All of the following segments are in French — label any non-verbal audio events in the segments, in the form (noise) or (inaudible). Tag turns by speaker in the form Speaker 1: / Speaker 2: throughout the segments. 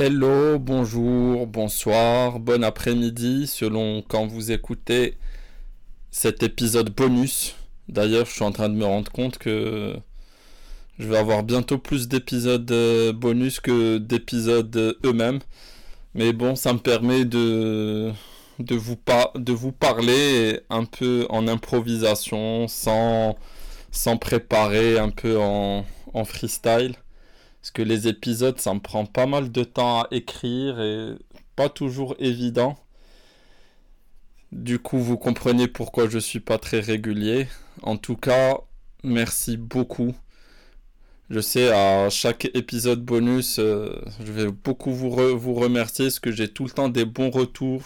Speaker 1: Hello, bonjour, bonsoir, bon après-midi, selon quand vous écoutez cet épisode bonus. D'ailleurs, je suis en train de me rendre compte que je vais avoir bientôt plus d'épisodes euh, bonus que d'épisodes euh, eux-mêmes. Mais bon, ça me permet de, vous, parler un peu en improvisation, sans, sans préparer, un peu en freestyle. Parce que les épisodes, ça me prend pas mal de temps à écrire et pas toujours évident. Du coup, vous comprenez pourquoi je suis pas très régulier. En tout cas, merci beaucoup. Je sais, à chaque épisode bonus, euh, je vais beaucoup vous, vous remercier parce que j'ai tout le temps des bons retours.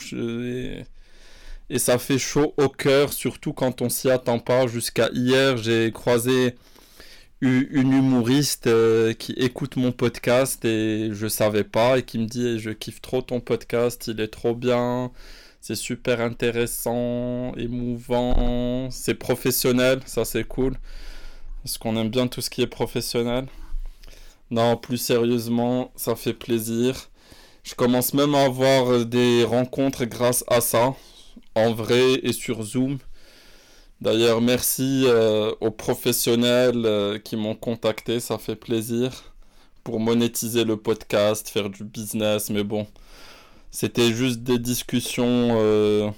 Speaker 1: Et ça fait chaud au cœur, surtout quand on s'y attend pas. Jusqu'à hier, j'ai croisé une humoriste euh, qui écoute mon podcast et je savais pas et qui me dit je kiffe trop ton podcast, il est trop bien, c'est super intéressant, émouvant, c'est professionnel, ça c'est cool. Parce qu'on aime bien tout ce qui est professionnel. Non, plus sérieusement, ça fait plaisir. Je commence même à avoir des rencontres grâce à ça, en vrai et sur Zoom. D'ailleurs, merci euh, aux professionnels euh, qui m'ont contacté, ça fait plaisir pour monétiser le podcast, faire du business, mais bon, c'était juste des discussions, euh,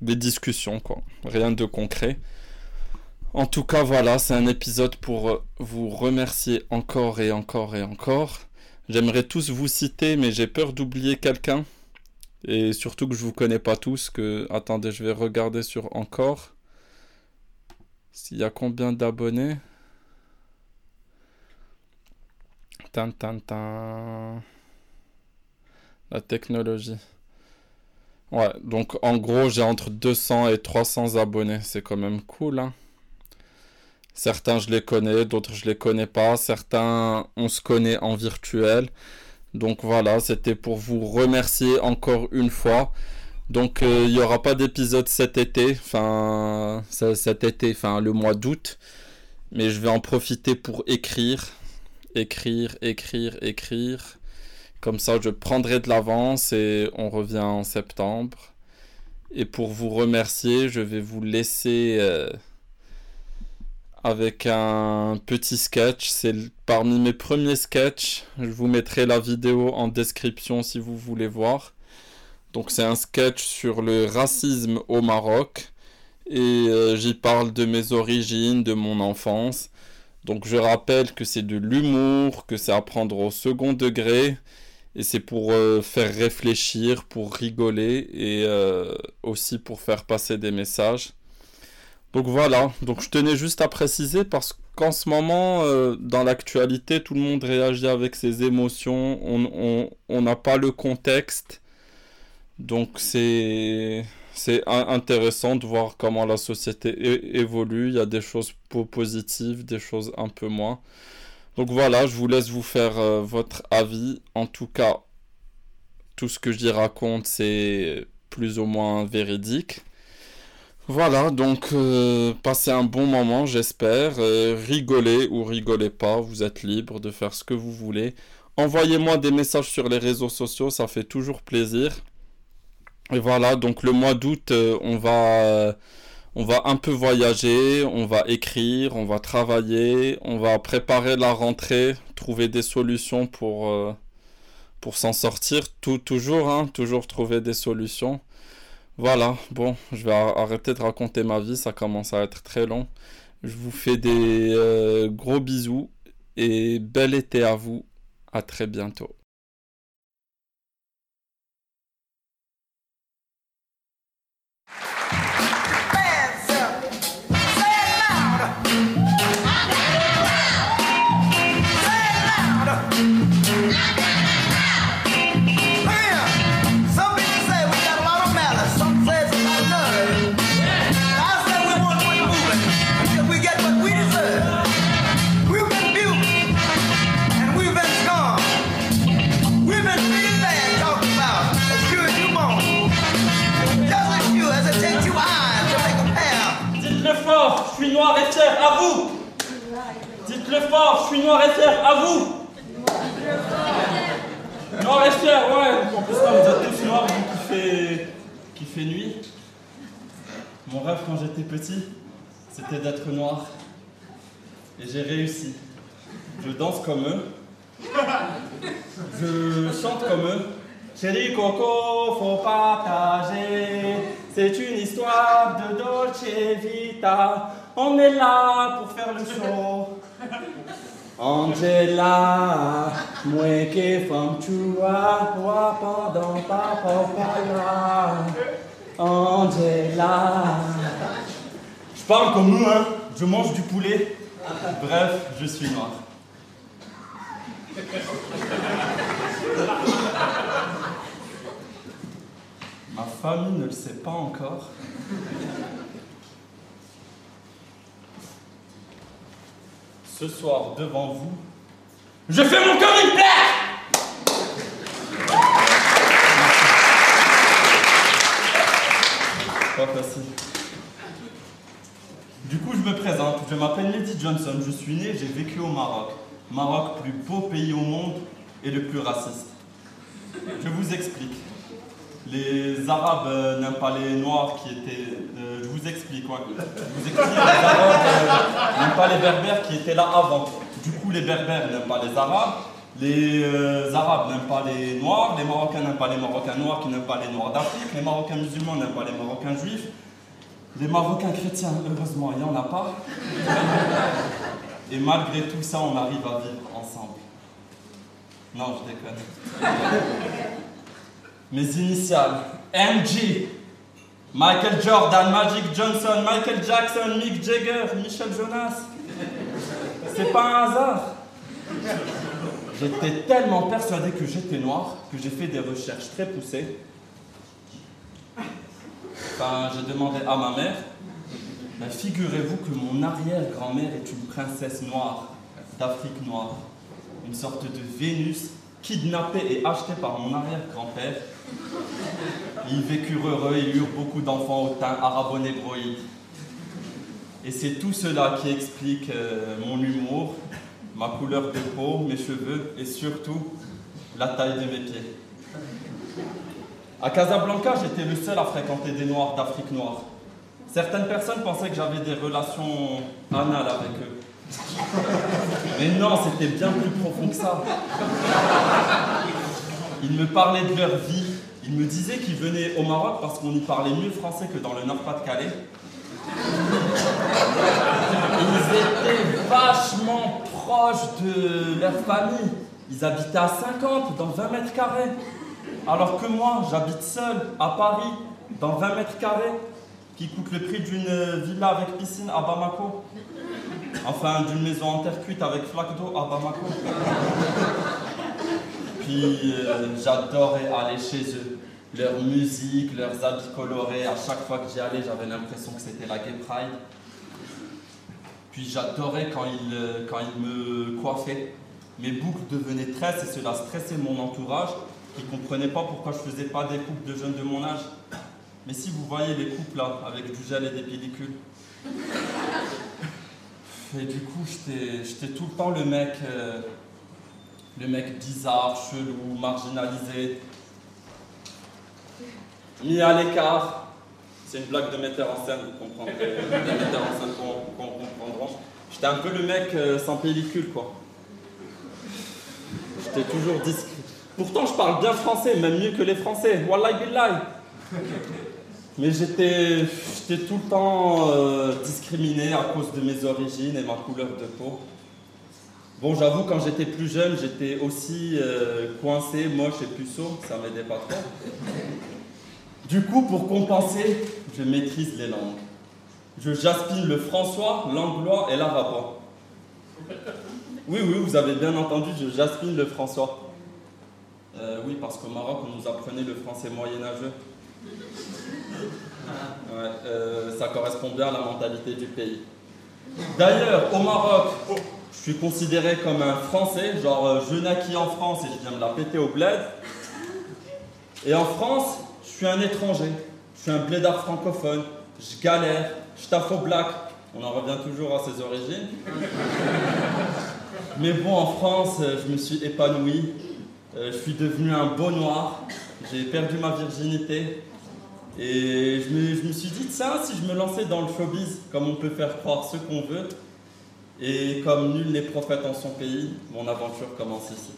Speaker 1: des discussions quoi, rien de concret. En tout cas, voilà, c'est un épisode pour vous remercier encore et encore et encore. J'aimerais tous vous citer, mais j'ai peur d'oublier quelqu'un. Et surtout que je vous connais pas tous, que... Attendez, je vais regarder sur encore. S'il y a combien d'abonnés? Tan, tan. La technologie. Ouais, donc en gros, j'ai entre 200 et 300 abonnés. C'est quand même cool, hein. Certains, je les connais, d'autres, je les connais pas. Certains, on se connaît en virtuel. Donc voilà, c'était pour vous remercier encore une fois. Donc euh, il n'y aura pas d'épisode cet été, enfin cet été, enfin le mois d'août. Mais je vais en profiter pour écrire, écrire, écrire, écrire. Comme ça, je prendrai de l'avance et on revient en septembre. Et pour vous remercier, je vais vous laisser euh, avec un petit sketch. C'est parmi mes premiers sketchs. Je vous mettrai la vidéo en description si vous voulez voir. Donc c'est un sketch sur le racisme au Maroc. Et euh, j'y parle de mes origines, de mon enfance. Donc je rappelle que c'est de l'humour, que c'est à prendre au second degré. Et c'est pour euh, faire réfléchir, pour rigoler et euh, aussi pour faire passer des messages. Donc voilà, donc je tenais juste à préciser parce qu'en ce moment, dans l'actualité, tout le monde réagit avec ses émotions, on n'a pas le contexte donc c'est intéressant de voir comment la société évolue. Il y a des choses positives, des choses un peu moins. Donc voilà, je vous laisse vous faire euh, votre avis. En tout cas, tout ce que j'y raconte, c'est plus ou moins véridique. Voilà, donc euh, passez un bon moment, j'espère. Euh, rigolez ou rigolez pas, vous êtes libre de faire ce que vous voulez. Envoyez-moi des messages sur les réseaux sociaux, ça fait toujours plaisir. Et voilà, donc le mois d'août, euh, on va euh, on va un peu voyager, on va écrire, on va travailler, on va préparer la rentrée, trouver des solutions pour euh, pour s'en sortir, tout toujours hein, toujours trouver des solutions. Voilà, bon, je vais arrêter de raconter ma vie, ça commence à être très long. Je vous fais des gros bisous et bel été à vous. À très bientôt.
Speaker 2: Noir et fier, à vous Dites-le fort, je suis noir et fier, à vous
Speaker 1: Noir et fier, ouais. En plus, là, vous êtes tous noirs vu qu'il fait, qu'il fait nuit. Mon rêve quand j'étais petit, c'était d'être noir. Et j'ai réussi. Je danse comme eux. Je chante comme eux. Chérie Coco, faut partager. C'est une histoire de Dolce Vita. On est là pour faire le show. Angela, moi qui femme tu vois, toi pendant papa papa. Angela. Je parle comme nous, hein. Je mange du poulet. Bref, je suis noir. Ma famille ne le sait pas encore. Ce soir, devant vous, je fais mon cœur une plaque Pas. Du coup, je me présente. Je m'appelle Lady Johnson. Je suis né, j'ai vécu au Maroc. Maroc, plus beau pays au monde et le plus raciste. Je vous explique. Les Arabes euh, n'aiment pas les Noirs qui étaient. Vous explique, ouais. Je vous explique. Les Arabes n'aiment pas les Berbères qui étaient là avant. Du coup, les Berbères n'aiment pas les Arabes. Les euh, Arabes n'aiment pas les Noirs. Les Marocains n'aiment pas les Marocains noirs qui n'aiment pas les Noirs d'Afrique. Les Marocains musulmans n'aiment pas les Marocains juifs. Les Marocains chrétiens, heureusement, il n'y en a pas. Et malgré tout ça, on arrive à vivre ensemble. Non, je déconne. Mes initiales, MJ. Michael Jordan, Magic Johnson, Michael Jackson, Mick Jagger, Michel Jonas. C'est pas un hasard. J'étais tellement persuadé que j'étais noir que j'ai fait des recherches très poussées. Enfin, j'ai demandé à ma mère. Ben, Figurez-vous que mon arrière-grand-mère est une princesse noire d'Afrique noire. Une sorte de Vénus kidnappée et achetée par mon arrière-grand-père. Ils vécurent heureux, ils eurent beaucoup d'enfants au teint arabo-négroïde. Et c'est tout cela qui explique euh, mon humour, ma couleur de peau, mes cheveux et surtout la taille de mes pieds. À Casablanca, j'étais le seul à fréquenter des Noirs d'Afrique noire. Certaines personnes pensaient que j'avais des relations anales avec eux. Mais non, c'était bien plus profond que ça. Ils me parlaient de leur vie. Ils me disaient qu'ils venaient au Maroc parce qu'on y parlait mieux français que dans le Nord-Pas-de-Calais. Ils étaient vachement proches de leur famille. Ils habitaient à 50, dans 20 mètres carrés. Alors que moi, j'habite seul à Paris, dans 20 mètres carrés, qui coûte le prix d'une villa avec piscine à Bamako. Enfin, d'une maison en terre cuite avec flaque d'eau à Bamako. Puis euh, j'adorais aller chez eux. Leur musique, leurs habits colorés. À chaque fois que j'y allais, j'avais l'impression que c'était la Gay Pride. Puis j'adorais quand ils, euh, quand me coiffaient. Mes boucles devenaient tresses et cela stressait mon entourage qui ne comprenait pas pourquoi je faisais pas des couples de jeunes de mon âge. Mais si vous voyez les couples là, avec du gel et des pellicules. Et du coup, j'étais tout le temps le mec, euh, le mec bizarre, chelou, marginalisé, mis à l'écart. C'est une blague de metteur en scène, vous comprendrez. (laughs) Des metteurs en scène qu'on comprendront. J'étais un peu le mec euh, sans pellicule, quoi. J'étais toujours discret. Pourtant, je parle bien français, même mieux que les Français. Wallahi billahi. Mais j'étais j'étais tout le temps euh, discriminé à cause de mes origines et ma couleur de peau. Bon, j'avoue, quand j'étais plus jeune, j'étais aussi euh, coincé, moche et puceau, ça m'aidait pas trop. Du coup, pour compenser, je maîtrise les langues. Je jaspine le françois, l'anglois et l'arabois. Oui, oui, vous avez bien entendu, je jaspine le françois. Euh, oui, parce qu'au Maroc, on nous apprenait le français moyenâgeux. Euh, ça correspond bien à la mentalité du pays. D'ailleurs, au Maroc, je suis considéré comme un Français, genre euh, je naquis en France et je viens me la péter au bled. Et en France, suis un étranger, je suis un blédard francophone, je galère, je taffe au black. On en revient toujours à ses origines. (laughs) Mais bon, en France, euh, je me suis épanoui. Euh, je suis devenu un beau noir. J'ai perdu ma virginité. Et je me, je me suis dit, tiens, si je me lançais dans le showbiz, comme on peut faire croire ce qu'on veut, et comme nul n'est prophète en son pays, mon aventure commence ici.